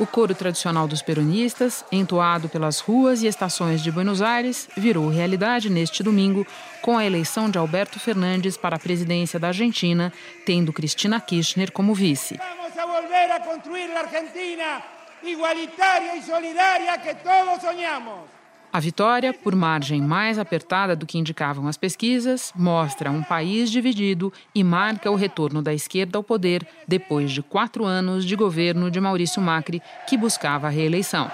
O coro tradicional dos peronistas, entoado pelas ruas e estações de Buenos Aires, virou realidade neste domingo com a eleição de Alberto Fernandes para a presidência da Argentina, tendo Cristina Kirchner como vice. Vamos a volver a construir a Argentina igualitária e solidária que todos sonhamos. A vitória, por margem mais apertada do que indicavam as pesquisas, mostra um país dividido e marca o retorno da esquerda ao poder depois de quatro anos de governo de Maurício Macri, que buscava a reeleição.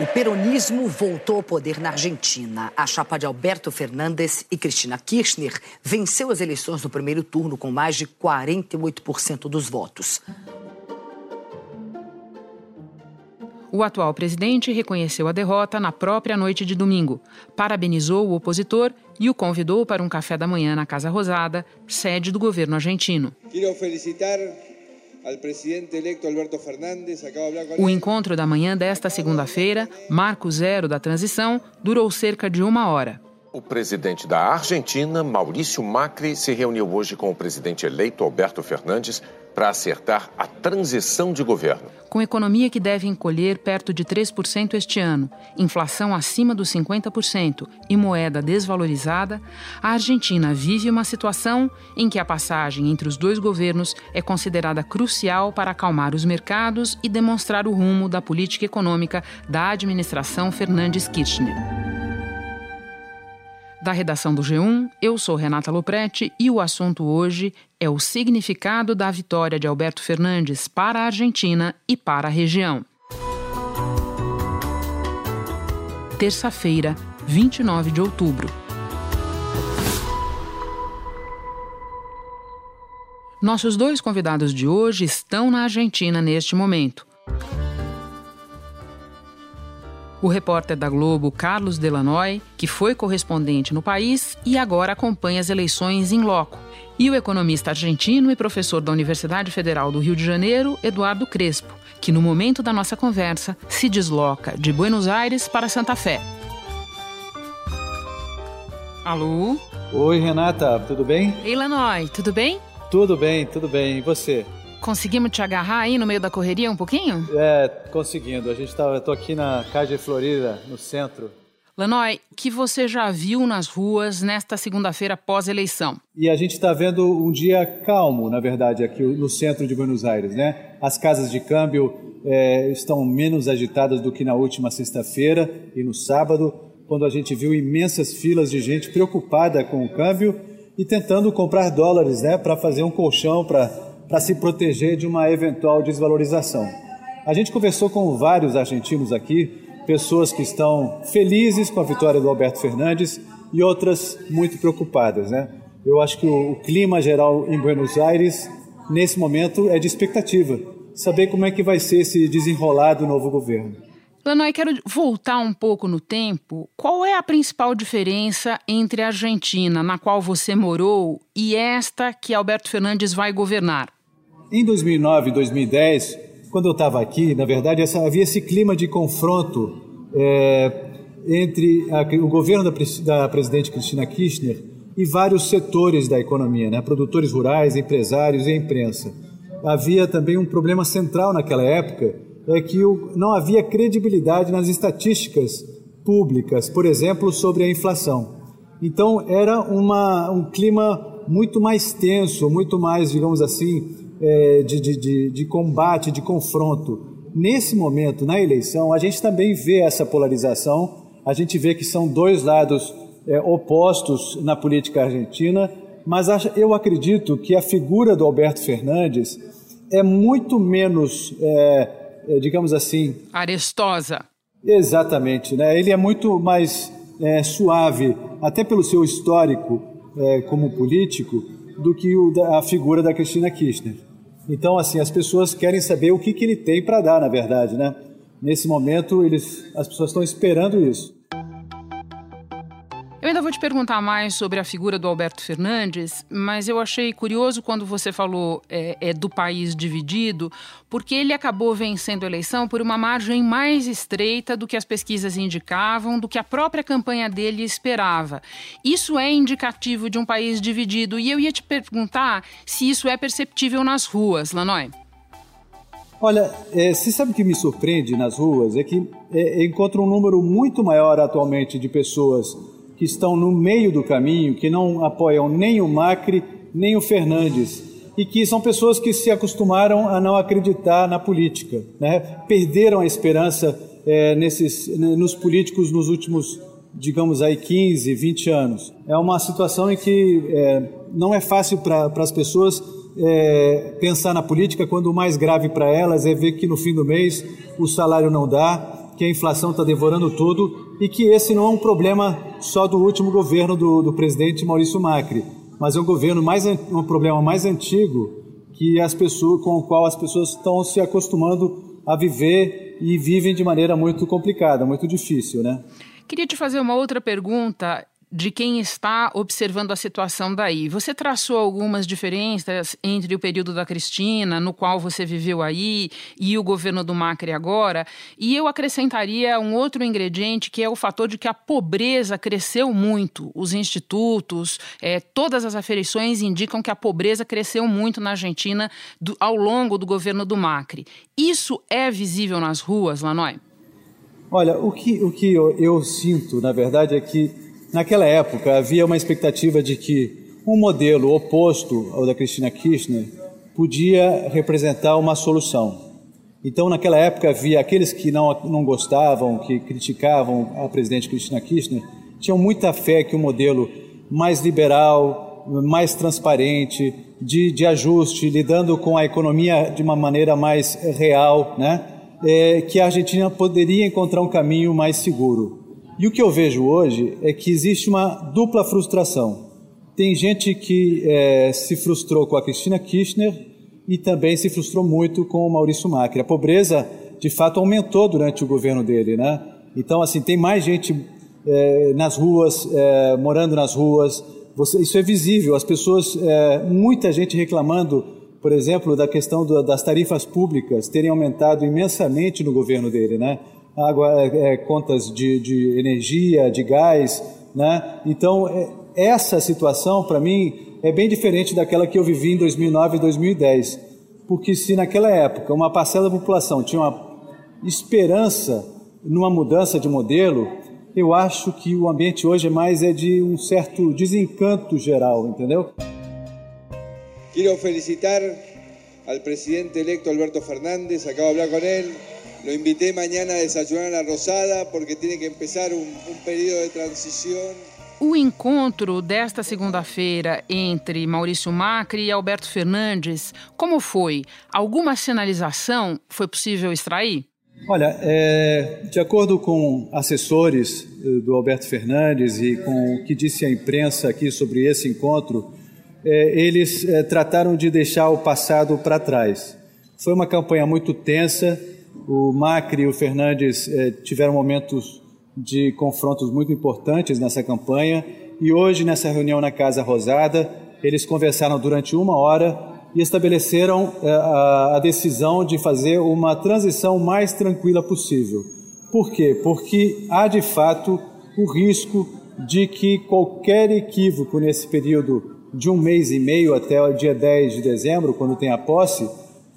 O peronismo voltou ao poder na Argentina. A chapa de Alberto Fernandes e Cristina Kirchner venceu as eleições no primeiro turno com mais de 48% dos votos. O atual presidente reconheceu a derrota na própria noite de domingo, parabenizou o opositor e o convidou para um café da manhã na Casa Rosada, sede do governo argentino. Quero felicitar ao presidente eleito Alberto Fernandes. O encontro da manhã desta segunda-feira, marco zero da transição, durou cerca de uma hora. O presidente da Argentina, Maurício Macri, se reuniu hoje com o presidente eleito Alberto Fernandes para acertar a transição de governo. Com economia que deve encolher perto de 3% este ano, inflação acima dos 50% e moeda desvalorizada, a Argentina vive uma situação em que a passagem entre os dois governos é considerada crucial para acalmar os mercados e demonstrar o rumo da política econômica da administração Fernandes Kirchner. Da redação do G1, eu sou Renata Loprete e o assunto hoje é o significado da vitória de Alberto Fernandes para a Argentina e para a região. Terça-feira, 29 de outubro. Nossos dois convidados de hoje estão na Argentina neste momento. o repórter da Globo Carlos Delanoy, que foi correspondente no país e agora acompanha as eleições em loco, e o economista argentino e professor da Universidade Federal do Rio de Janeiro, Eduardo Crespo, que no momento da nossa conversa se desloca de Buenos Aires para Santa Fé. Alô? Oi, Renata, tudo bem? Ei, Lanoy, tudo bem? Tudo bem, tudo bem. E você? Conseguimos te agarrar aí no meio da correria um pouquinho? É, conseguindo. A gente tá, eu tô aqui na Casa Florida, no centro. Lanoy, que você já viu nas ruas nesta segunda-feira pós-eleição? E a gente está vendo um dia calmo, na verdade, aqui no centro de Buenos Aires, né? As casas de câmbio é, estão menos agitadas do que na última sexta-feira e no sábado, quando a gente viu imensas filas de gente preocupada com o câmbio e tentando comprar dólares, né, para fazer um colchão para para se proteger de uma eventual desvalorização. A gente conversou com vários argentinos aqui, pessoas que estão felizes com a vitória do Alberto Fernandes e outras muito preocupadas, né? Eu acho que o, o clima geral em Buenos Aires nesse momento é de expectativa, saber como é que vai ser esse desenrolar do novo governo. Lanoy, quero voltar um pouco no tempo. Qual é a principal diferença entre a Argentina, na qual você morou, e esta que Alberto Fernandes vai governar? Em 2009 e 2010, quando eu estava aqui, na verdade, essa, havia esse clima de confronto é, entre a, o governo da, da, presidente Cristina Kirchner e vários setores da economia, né? produtores rurais, empresários e imprensa. Havia também um problema central naquela época, é que o, não havia credibilidade nas estatísticas públicas, por exemplo, sobre a inflação. Então era uma, um clima muito mais tenso, muito mais, digamos assim, é, de, de, de combate, de confronto. Nesse momento, na eleição, a gente também vê essa polarização, a gente vê que são dois lados é, opostos na política argentina, mas eu acredito que a figura do Alberto Fernandes é muito menos, é, é, digamos assim. Arestosa. Exatamente, né? Ele é muito mais é, suave, até pelo seu histórico é, como político, do que o, a figura da Cristina Kirchner. Então, assim, as pessoas querem saber o que, que ele tem para dar, na verdade, né? Nesse momento, eles, as pessoas estão esperando isso. Ainda vou te perguntar mais sobre a figura do Alberto Fernandes, mas eu achei curioso quando você falou é, é, do país dividido, porque ele acabou vencendo a eleição por uma margem mais estreita do que as pesquisas indicavam, do que a própria campanha dele esperava. Isso é indicativo de um país dividido, e eu ia te perguntar se isso é perceptível nas ruas, Lanoy. Olha, é, você sabe o que me surpreende nas ruas? É que é, encontro um número muito maior atualmente de pessoas que estão no meio do caminho, que não apoiam nem o Macri, nem o Fernandes, e que são pessoas que se acostumaram a não acreditar na política, né? perderam a esperança é, nesses, nos políticos nos últimos, digamos aí, 15, 20 anos. É uma situação em que é, não é fácil para as pessoas é, pensar na política quando o mais grave para elas é ver que no fim do mês o salário não dá, que a inflação está devorando tudo e que esse não é um problema só do último governo do, do presidente Maurício Macri, mas é um governo mais um problema mais antigo que as pessoas com o qual as pessoas estão se acostumando a viver e vivem de maneira muito complicada, muito difícil, né? Queria te fazer uma outra pergunta de quem está observando a situação daí. Você traçou algumas diferenças entre o período da Cristina, no qual você viveu aí, e o governo do Macri agora, e eu acrescentaria um outro ingrediente que é o fator de que a pobreza cresceu muito. Os institutos, é, todas as aferições indicam que a pobreza cresceu muito na Argentina do, ao longo do governo do Macri. Isso é visível nas ruas, Lanoy? Olha, o que, o que eu, eu sinto, na verdade, é que Naquela época, havia uma expectativa de que um modelo oposto ao da Cristina Kirchner podia representar uma solução. Então, naquela época, havia aqueles que não, não gostavam, que criticavam a presidente Cristina Kirchner, tinham muita fé que o um modelo mais liberal, mais transparente, de, de ajuste, lidando com a economia de uma maneira mais real, né? É, que a Argentina poderia encontrar um caminho mais seguro. E o que eu vejo hoje é que existe uma dupla frustração. Tem gente que é, se frustrou com a Cristina Kirchner e também se frustrou muito com o Maurício Macri. A pobreza, de fato, aumentou durante o governo dele, né? Então, assim, tem mais gente é, nas ruas, é, morando nas ruas. Você, isso é visível. As pessoas, é, muita gente reclamando, por exemplo, da questão do, das tarifas públicas terem aumentado imensamente no governo dele, né? Água, é, é, contas de, de, energia, de gás, né? Então, é, essa situação, para mim, é bem diferente daquela que eu vivi em 2009 e 2010. Porque se naquela época uma parcela da população tinha uma esperança numa mudança de modelo, eu acho que o ambiente hoje é mais é de um certo desencanto geral, entendeu? Quero felicitar ao presidente eleito Alberto Fernández, acabo de falar com ele. Lo invité mañana a desayunar a la Rosada porque tiene que empezar un, un período de transición. O encontro desta segunda-feira entre Maurício Macri e Alberto Fernandes, como foi? Alguma sinalização foi possível extrair? Olha, é, de acordo com assessores eh, do Alberto Fernandes e com o que disse a imprensa aqui sobre esse encontro, é, eles é, trataram de deixar o passado para trás. Foi uma campanha muito tensa o Macri e o Fernandes eh, tiveram momentos de confrontos muito importantes nessa campanha e hoje, nessa reunião na Casa Rosada, eles conversaram durante uma hora e estabeleceram eh, a, a decisão de fazer uma transição mais tranquila possível. Por quê? Porque há de fato o risco de que qualquer equívoco nesse período de um mês e meio até o dia 10 de dezembro, quando tem a posse,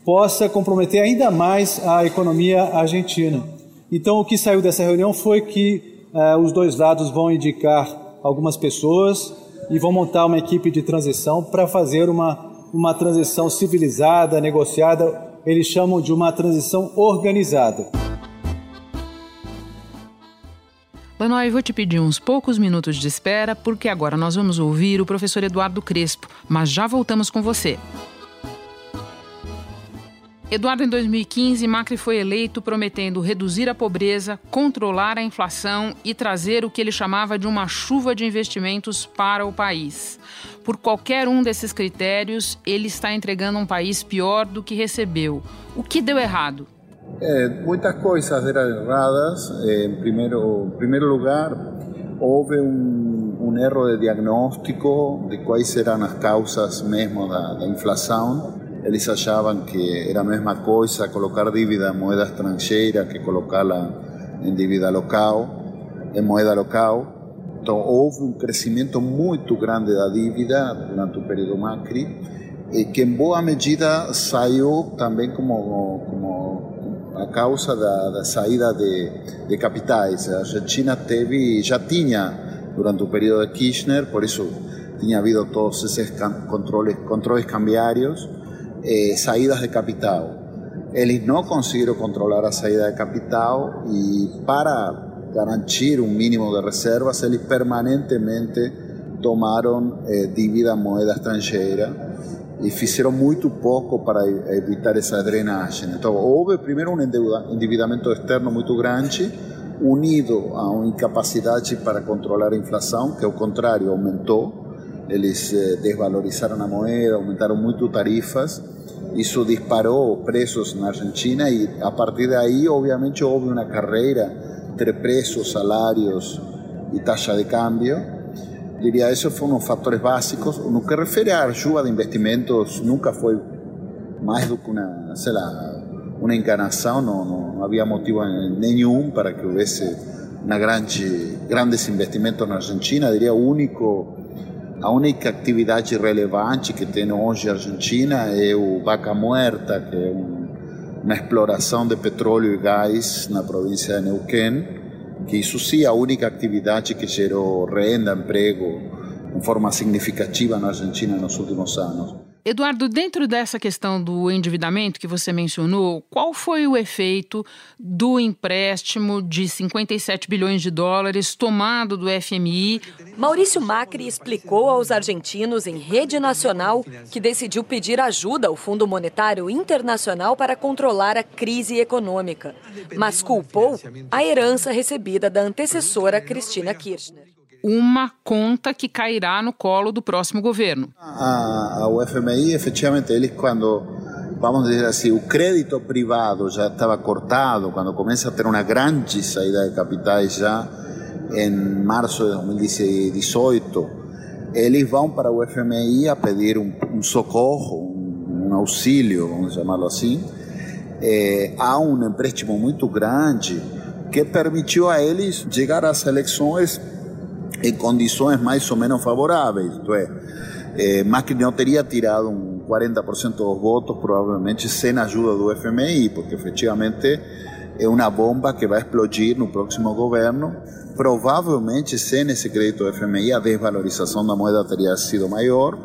possa comprometer ainda mais a economia argentina. Então, o que saiu dessa reunião foi que eh, os dois lados vão indicar algumas pessoas e vão montar uma equipe de transição para fazer uma, uma transição civilizada, negociada. Eles chamam de uma transição organizada. Lanoy, vou te pedir uns poucos minutos de espera, porque agora nós vamos ouvir o professor Eduardo Crespo, mas já voltamos com você. Eduardo, em 2015, Macri foi eleito prometendo reduzir a pobreza, controlar a inflação e trazer o que ele chamava de uma chuva de investimentos para o país. Por qualquer um desses critérios, ele está entregando um país pior do que recebeu. O que deu errado? É, muitas coisas deram erradas. Em primeiro, em primeiro lugar, houve um, um erro de diagnóstico de quais eram as causas mesmo da, da inflação. Eles achavam que era a mesma coisa colocar dívida em moeda estrangeira que colocá-la em dívida local, em moeda local. Então houve um crescimento muito grande da dívida durante o período Macri, e que em boa medida saiu também como, como a causa da, da saída de, de, capitais. A Argentina teve, já tinha, durante o período de Kirchner, por isso tinha havido todos esses controles, controles cambiários, eh, saídas de capital. Eles não conseguiram controlar a saída de capital e para garantir um mínimo de reservas, eles permanentemente tomaram eh, dívida moeda estrangeira e fizeram muito pouco para evitar essa drenagem. Então, houve primeiro um endividamento externo muito grande, unido a uma incapacidade para controlar a inflação, que ao contrário aumentou. Eles eh, desvalorizaram a moeda, aumentaram muito tarifas. Isso disparou preços na Argentina e a partir daí, obviamente, houve uma carreira entre preços, salários e taxa de câmbio diria, esses foram os fatores básicos. No que refere à ajuda de investimentos, nunca mais do que lá, uma enganação, não, não, havia motivo nenhum para que houvesse uma grande, grandes investimentos na Argentina. Diria, o único, a única atividade relevante que tem hoje a Argentina é o Vaca Muerta, que é um, uma exploração de petróleo e gás na província de Neuquén que isso sim é a única atividade que gerou renda, emprego, de forma significativa na Argentina nos últimos anos. Eduardo, dentro dessa questão do endividamento que você mencionou, qual foi o efeito do empréstimo de 57 bilhões de dólares tomado do FMI? Maurício Macri explicou aos argentinos em rede nacional que decidiu pedir ajuda ao Fundo Monetário Internacional para controlar a crise econômica, mas culpou a herança recebida da antecessora Cristina Kirchner uma conta que cairá no colo do próximo governo. A, a UFMI, efetivamente, eles quando vamos dizer assim, o crédito privado já estava cortado, quando começa a ter uma grande saída de capitais já em março de 2018, eles vão para o FMI a pedir um, um socorro, um, um, auxílio, vamos chamá-lo assim. É, um empréstimo muito grande que permitiu a eles chegar às eleições em condições mais ou menos favoráveis. Isto é, eh, Macri não teria tirado um 40% dos votos, provavelmente sem a ajuda do FMI, porque efetivamente é uma bomba que vai explodir no próximo governo. Provavelmente, sem esse crédito do FMI, a desvalorização da moeda teria sido maior,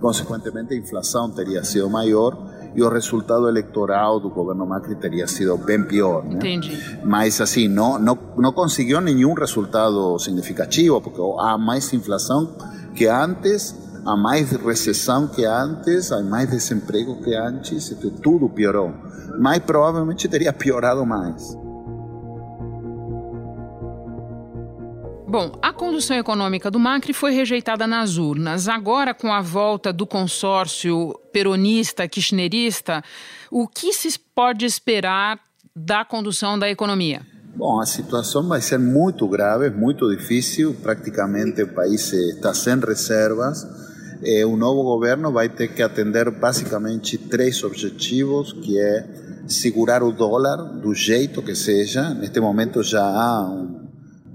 consequentemente, a inflação teria sido maior e o resultado eleitoral do governo Macri teria sido bem pior. Né? Entendi. Mas assim, não, não, não conseguiu nenhum resultado significativo, porque há mais inflação que antes, há mais recessão que antes, há mais desemprego que antes, tudo piorou. Mas provavelmente teria piorado mais. Bom, a condução econômica do Macri foi rejeitada nas urnas. Agora, com a volta do consórcio peronista, kirchnerista, o que se pode esperar da condução da economia? Bom, a situação vai ser muito grave, muito difícil. Praticamente o país está sem reservas. É, o novo governo vai ter que atender basicamente três objetivos, que é segurar o dólar do jeito que seja. Neste momento já há um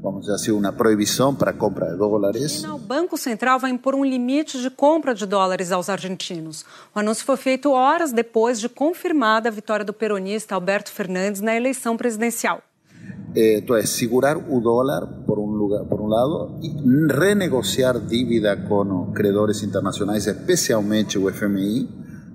vamos dizer assim, uma proibição para a compra de dólares. O Banco Central vai impor um limite de compra de dólares aos argentinos. O anúncio foi feito horas depois de confirmada a vitória do peronista Alberto Fernandes na eleição presidencial. Então, é segurar o dólar por um, lugar, por um lado e renegociar dívida com credores internacionais, especialmente o FMI,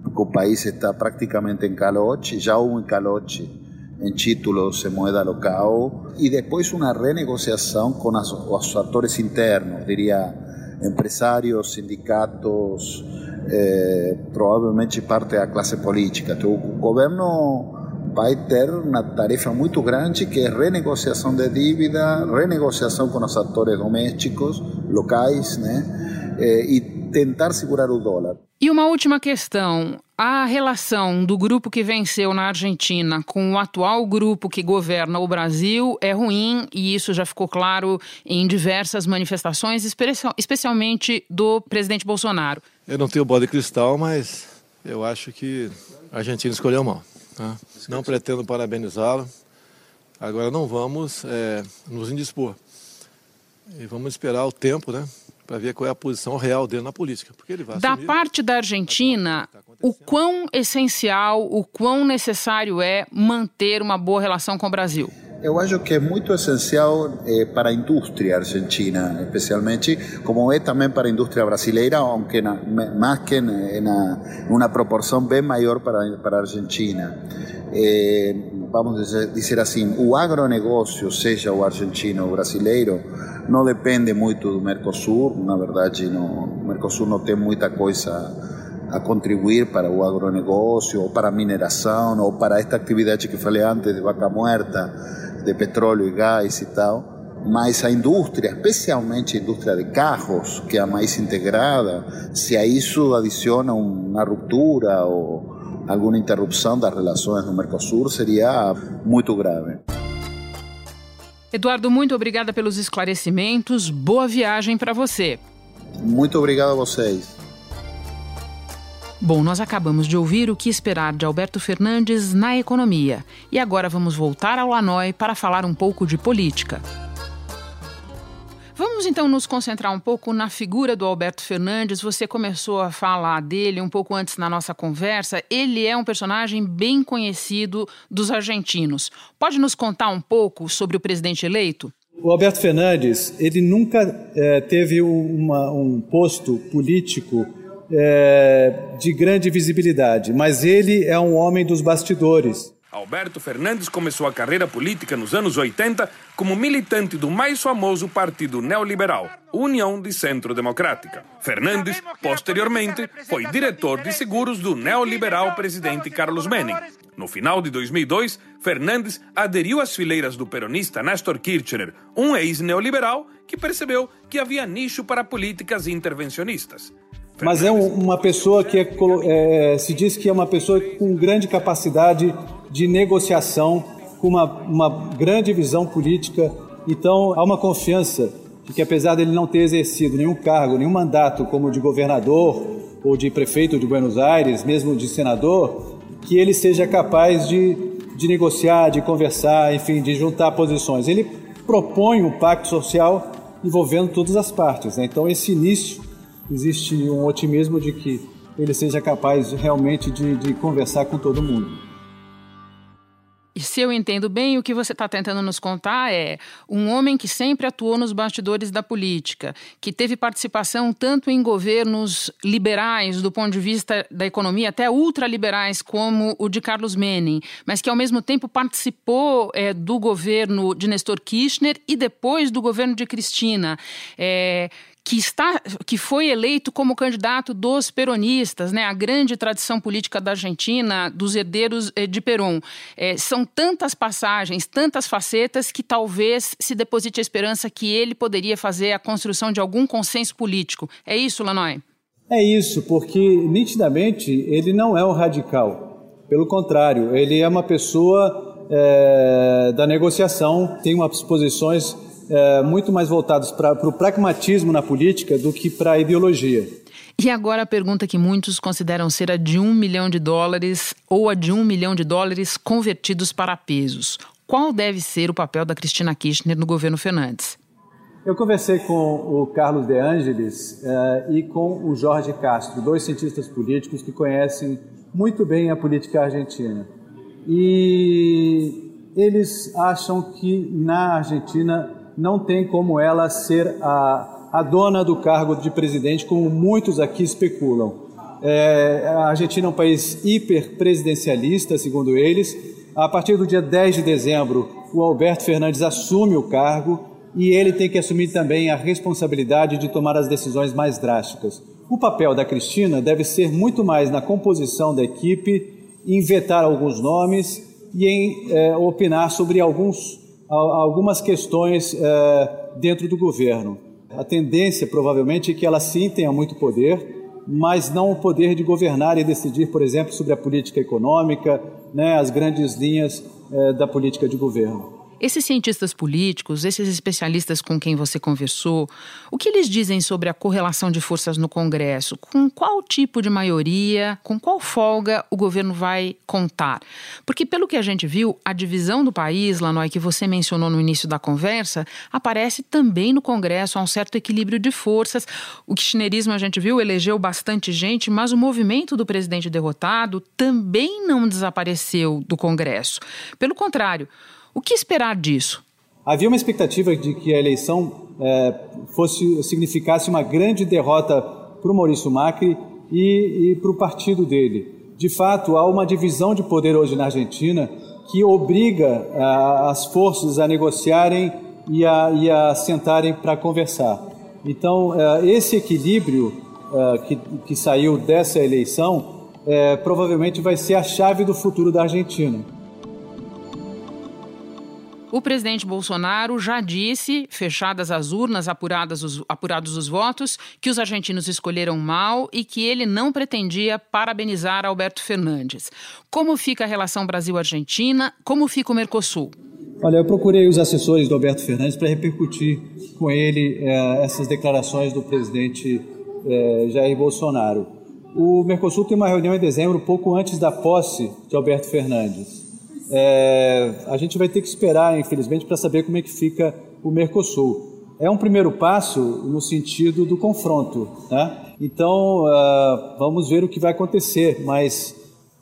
porque o país está praticamente em calote, já houve um calote em títulos em moeda local e depois uma renegociação com os atores internos, diria empresários, sindicatos, eh, provavelmente parte da classe política. O governo vai ter uma tarefa muito grande que é renegociação de dívida, renegociação com os atores domésticos, locais, né? Eh, e tentar segurar o dólar. E uma última questão. A relação do grupo que venceu na Argentina com o atual grupo que governa o Brasil é ruim e isso já ficou claro em diversas manifestações, especialmente do presidente Bolsonaro. Eu não tenho bola de cristal, mas eu acho que a Argentina escolheu mal. Tá? Não pretendo parabenizá-lo. Agora não vamos é, nos indispor. E vamos esperar o tempo, né? Para ver qual é a posição real dele na política. Porque ele vai da assumir. parte da Argentina, o quão essencial, o quão necessário é manter uma boa relação com o Brasil? Eu acho que é muito essencial eh, para a indústria argentina, especialmente, como é também para a indústria brasileira, aunque na, mais que na, uma proporção bem maior para, para a Argentina. Eh, vamos dizer, assim, o agronegócio, seja o argentino ou o brasileiro, não depende muito do Mercosul, na verdade, não, o Mercosul não tem muita coisa a contribuir para o agronegócio, ou para a mineração, ou para esta atividade que falei antes de vaca muerta, de petróleo e gás e tal, mas a indústria, especialmente a indústria de carros, que é a mais integrada, se a isso adiciona uma ruptura ou alguma interrupção das relações no Mercosul, seria muito grave. Eduardo, muito obrigada pelos esclarecimentos. Boa viagem para você. Muito obrigado a vocês. Bom, nós acabamos de ouvir o que esperar de Alberto Fernandes na economia. E agora vamos voltar ao Hanoi para falar um pouco de política. Vamos então nos concentrar um pouco na figura do Alberto Fernandes. Você começou a falar dele um pouco antes na nossa conversa. Ele é um personagem bem conhecido dos argentinos. Pode nos contar um pouco sobre o presidente eleito? O Alberto Fernandes, ele nunca é, teve uma, um posto político é, de grande visibilidade, mas ele é um homem dos bastidores. Alberto Fernandes começou a carreira política nos anos 80 como militante do mais famoso partido neoliberal, União de Centro Democrática. Fernandes, posteriormente, foi diretor de seguros do neoliberal presidente Carlos Menem. No final de 2002, Fernandes aderiu às fileiras do peronista Néstor Kirchner, um ex-neoliberal que percebeu que havia nicho para políticas intervencionistas mas é uma pessoa que é, é, se diz que é uma pessoa com grande capacidade de negociação, com uma, uma grande visão política. Então há uma confiança de que, apesar dele não ter exercido nenhum cargo, nenhum mandato como de governador ou de prefeito de Buenos Aires, mesmo de senador, que ele seja capaz de, de negociar, de conversar, enfim, de juntar posições. Ele propõe um pacto social envolvendo todas as partes. Né? Então, esse início existe um otimismo de que ele seja capaz realmente de, de conversar com todo mundo. E se eu entendo bem, o que você está tentando nos contar é um homem que sempre atuou nos bastidores da política, que teve participação tanto em governos liberais do ponto de vista da economia, até ultraliberais, como o de Carlos Menem, mas que ao mesmo tempo participou é, do governo de Nestor Kirchner e depois do governo de Cristina. É, que está que foi eleito como candidato dos peronistas, né, a grande tradição política da Argentina, dos herdeiros eh, de Perón. É, são tantas passagens, tantas facetas que talvez se deposite a esperança que ele poderia fazer a construção de algum consenso político. É isso, Lanoy? É isso, porque nitidamente ele não é um radical. Pelo contrário, ele é uma pessoa é, da negociação, tem umas posições é, muito mais voltados para o pragmatismo na política do que para a ideologia. E agora a pergunta que muitos consideram ser a de um milhão de dólares ou a de um milhão de dólares convertidos para pesos. Qual deve ser o papel da Cristina Kirchner no governo Fernandes? Eu conversei com o Carlos De Angelis uh, e com o Jorge Castro, dois cientistas políticos que conhecem muito bem a política argentina. E eles acham que na Argentina não tem como ela ser a, a dona do cargo de presidente, como muitos aqui especulam. É, a Argentina é um país hiperpresidencialista, segundo eles. A partir do dia 10 de dezembro, o Alberto Fernandes assume o cargo e ele tem que assumir também a responsabilidade de tomar as decisões mais drásticas. O papel da Cristina deve ser muito mais na composição da equipe, em vetar alguns nomes e em é, opinar sobre alguns algumas questões é, dentro do governo. A tendência, provavelmente, é que ela sim tenha muito poder mas não o poder de governar e decidir, por exemplo, sobre a política econômica, né, as grandes linhas eh, da política de governo. Esses cientistas políticos, esses especialistas com quem você conversou, o que eles dizem sobre a correlação de forças no Congresso? Com qual tipo de maioria, com qual folga o governo vai contar? Porque, pelo que a gente viu, a divisão do país, Lanói, que você mencionou no início da conversa, aparece também no Congresso, há um certo equilíbrio de forças. O kirchnerismo, a gente viu, elegeu bastante gente, mas o movimento do presidente derrotado também não desapareceu do Congresso. Pelo contrário, o que esperar disso? Havia uma expectativa de que a eleição é, fosse significasse uma grande derrota para o Maurício Macri e, e para o partido dele. De fato, há uma divisão de poder hoje na Argentina que obriga as forças a negociarem e a, e a sentarem para conversar. Então, é, esse equilíbrio é, que, que saiu dessa eleição provavelmente vai ser a chave do futuro da Argentina. O presidente Bolsonaro já disse, fechadas as urnas, os, apurados os votos, que os argentinos escolheram mal e que ele não pretendia parabenizar Alberto Fernandes. Como fica a relação Brasil-Argentina? Como fica o Mercosul? Olha, eu procurei os assessores do Alberto Fernandes para repercutir com ele eh, essas declarações do presidente eh, Jair Bolsonaro. O Mercosul tem uma reunião em dezembro, pouco antes da posse de Alberto Fernandes. É, a gente vai ter que esperar, infelizmente, para saber como é que fica o Mercosul. É um primeiro passo no sentido do confronto. Né? Então, uh, vamos ver o que vai acontecer, mas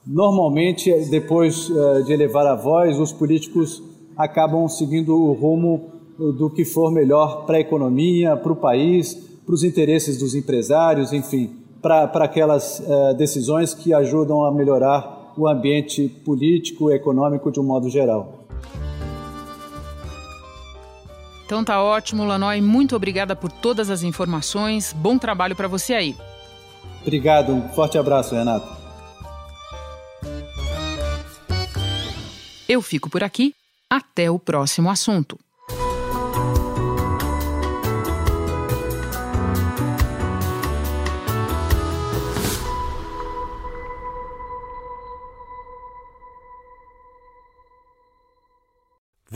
normalmente, depois uh, de elevar a voz, os políticos acabam seguindo o rumo do que for melhor para a economia, para o país, para os interesses dos empresários, enfim, para aquelas uh, decisões que ajudam a melhorar o ambiente político e econômico de um modo geral. Então tá ótimo, Lanói. Muito obrigada por todas as informações. Bom trabalho para você aí. Obrigado. Um forte abraço, Renato. Eu fico por aqui. Até o próximo assunto.